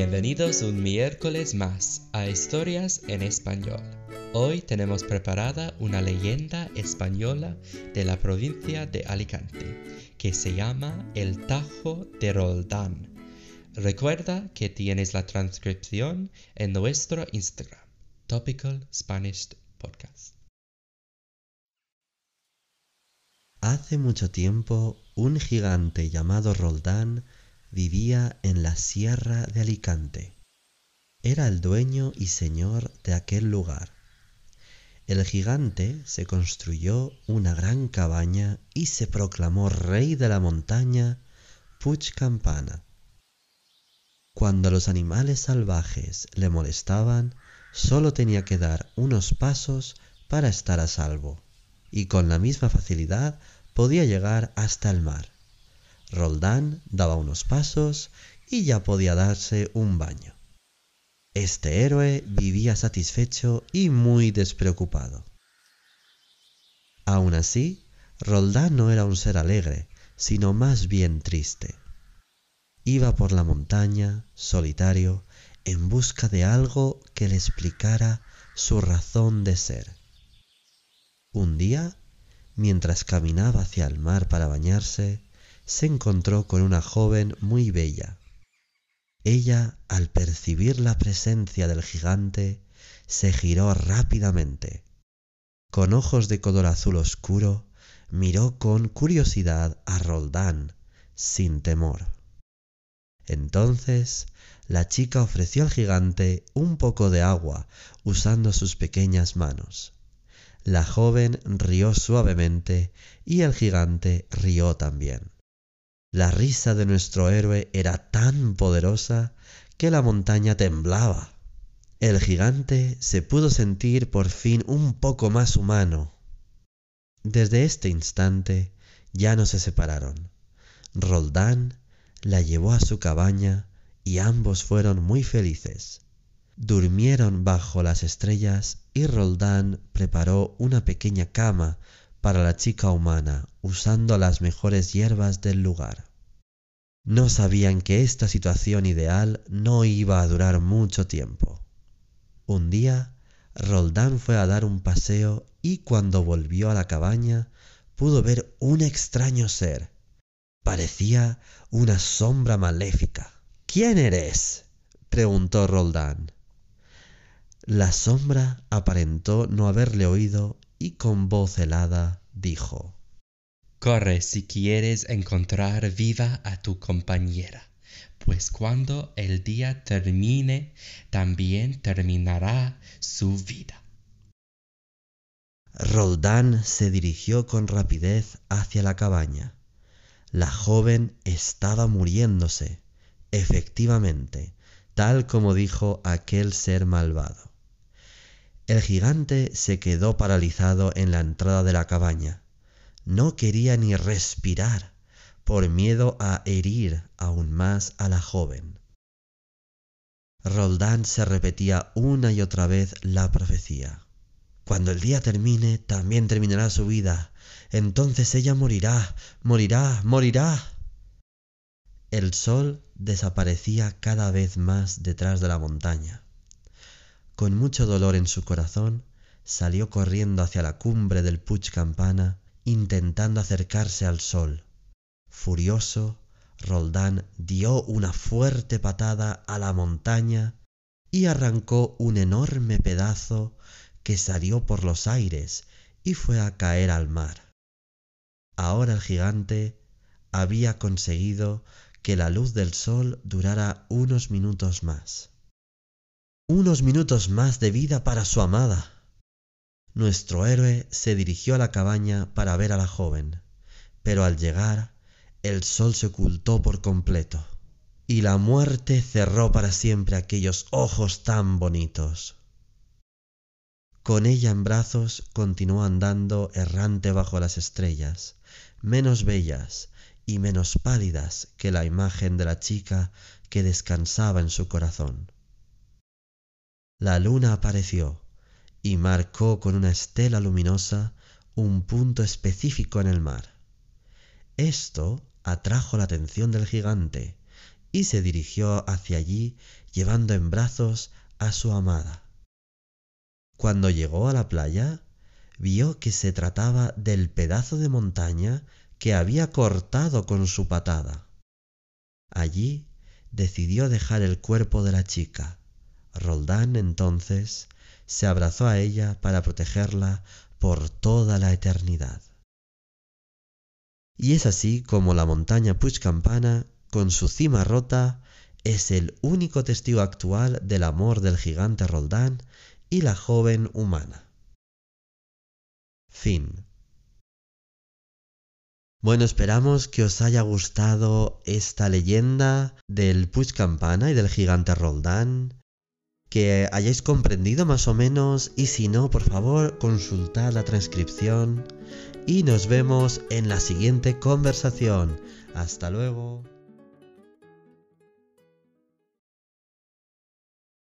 Bienvenidos un miércoles más a Historias en Español. Hoy tenemos preparada una leyenda española de la provincia de Alicante que se llama El Tajo de Roldán. Recuerda que tienes la transcripción en nuestro Instagram, Topical Spanish Podcast. Hace mucho tiempo, un gigante llamado Roldán vivía en la sierra de Alicante. Era el dueño y señor de aquel lugar. El gigante se construyó una gran cabaña y se proclamó rey de la montaña Puig Campana. Cuando los animales salvajes le molestaban, solo tenía que dar unos pasos para estar a salvo, y con la misma facilidad podía llegar hasta el mar. Roldán daba unos pasos y ya podía darse un baño. Este héroe vivía satisfecho y muy despreocupado. Aun así, Roldán no era un ser alegre, sino más bien triste. Iba por la montaña, solitario, en busca de algo que le explicara su razón de ser. Un día, mientras caminaba hacia el mar para bañarse, se encontró con una joven muy bella. Ella, al percibir la presencia del gigante, se giró rápidamente. Con ojos de color azul oscuro, miró con curiosidad a Roldán, sin temor. Entonces la chica ofreció al gigante un poco de agua usando sus pequeñas manos. La joven rió suavemente y el gigante rió también. La risa de nuestro héroe era tan poderosa que la montaña temblaba. El gigante se pudo sentir por fin un poco más humano. Desde este instante ya no se separaron. Roldán la llevó a su cabaña y ambos fueron muy felices. Durmieron bajo las estrellas y Roldán preparó una pequeña cama para la chica humana usando las mejores hierbas del lugar. No sabían que esta situación ideal no iba a durar mucho tiempo. Un día, Roldán fue a dar un paseo y cuando volvió a la cabaña pudo ver un extraño ser. Parecía una sombra maléfica. ¿Quién eres? preguntó Roldán. La sombra aparentó no haberle oído y con voz helada dijo Corre si quieres encontrar viva a tu compañera, pues cuando el día termine, también terminará su vida. Roldán se dirigió con rapidez hacia la cabaña. La joven estaba muriéndose, efectivamente, tal como dijo aquel ser malvado. El gigante se quedó paralizado en la entrada de la cabaña. No quería ni respirar por miedo a herir aún más a la joven. Roldán se repetía una y otra vez la profecía. Cuando el día termine, también terminará su vida. Entonces ella morirá, morirá, morirá. El sol desaparecía cada vez más detrás de la montaña. Con mucho dolor en su corazón, salió corriendo hacia la cumbre del Puig Campana, intentando acercarse al sol. Furioso, Roldán dio una fuerte patada a la montaña y arrancó un enorme pedazo que salió por los aires y fue a caer al mar. Ahora el gigante había conseguido que la luz del sol durara unos minutos más unos minutos más de vida para su amada. Nuestro héroe se dirigió a la cabaña para ver a la joven, pero al llegar el sol se ocultó por completo y la muerte cerró para siempre aquellos ojos tan bonitos. Con ella en brazos continuó andando errante bajo las estrellas, menos bellas y menos pálidas que la imagen de la chica que descansaba en su corazón la luna apareció y marcó con una estela luminosa un punto específico en el mar. Esto atrajo la atención del gigante, y se dirigió hacia allí llevando en brazos a su amada. Cuando llegó a la playa, vio que se trataba del pedazo de montaña que había cortado con su patada. Allí decidió dejar el cuerpo de la chica. Roldán entonces se abrazó a ella para protegerla por toda la eternidad. Y es así como la montaña Puigcampana, con su cima rota, es el único testigo actual del amor del gigante Roldán y la joven humana. Fin. Bueno, esperamos que os haya gustado esta leyenda del Puig Campana y del gigante Roldán, que hayáis comprendido más o menos y si no, por favor, consultad la transcripción y nos vemos en la siguiente conversación. Hasta luego.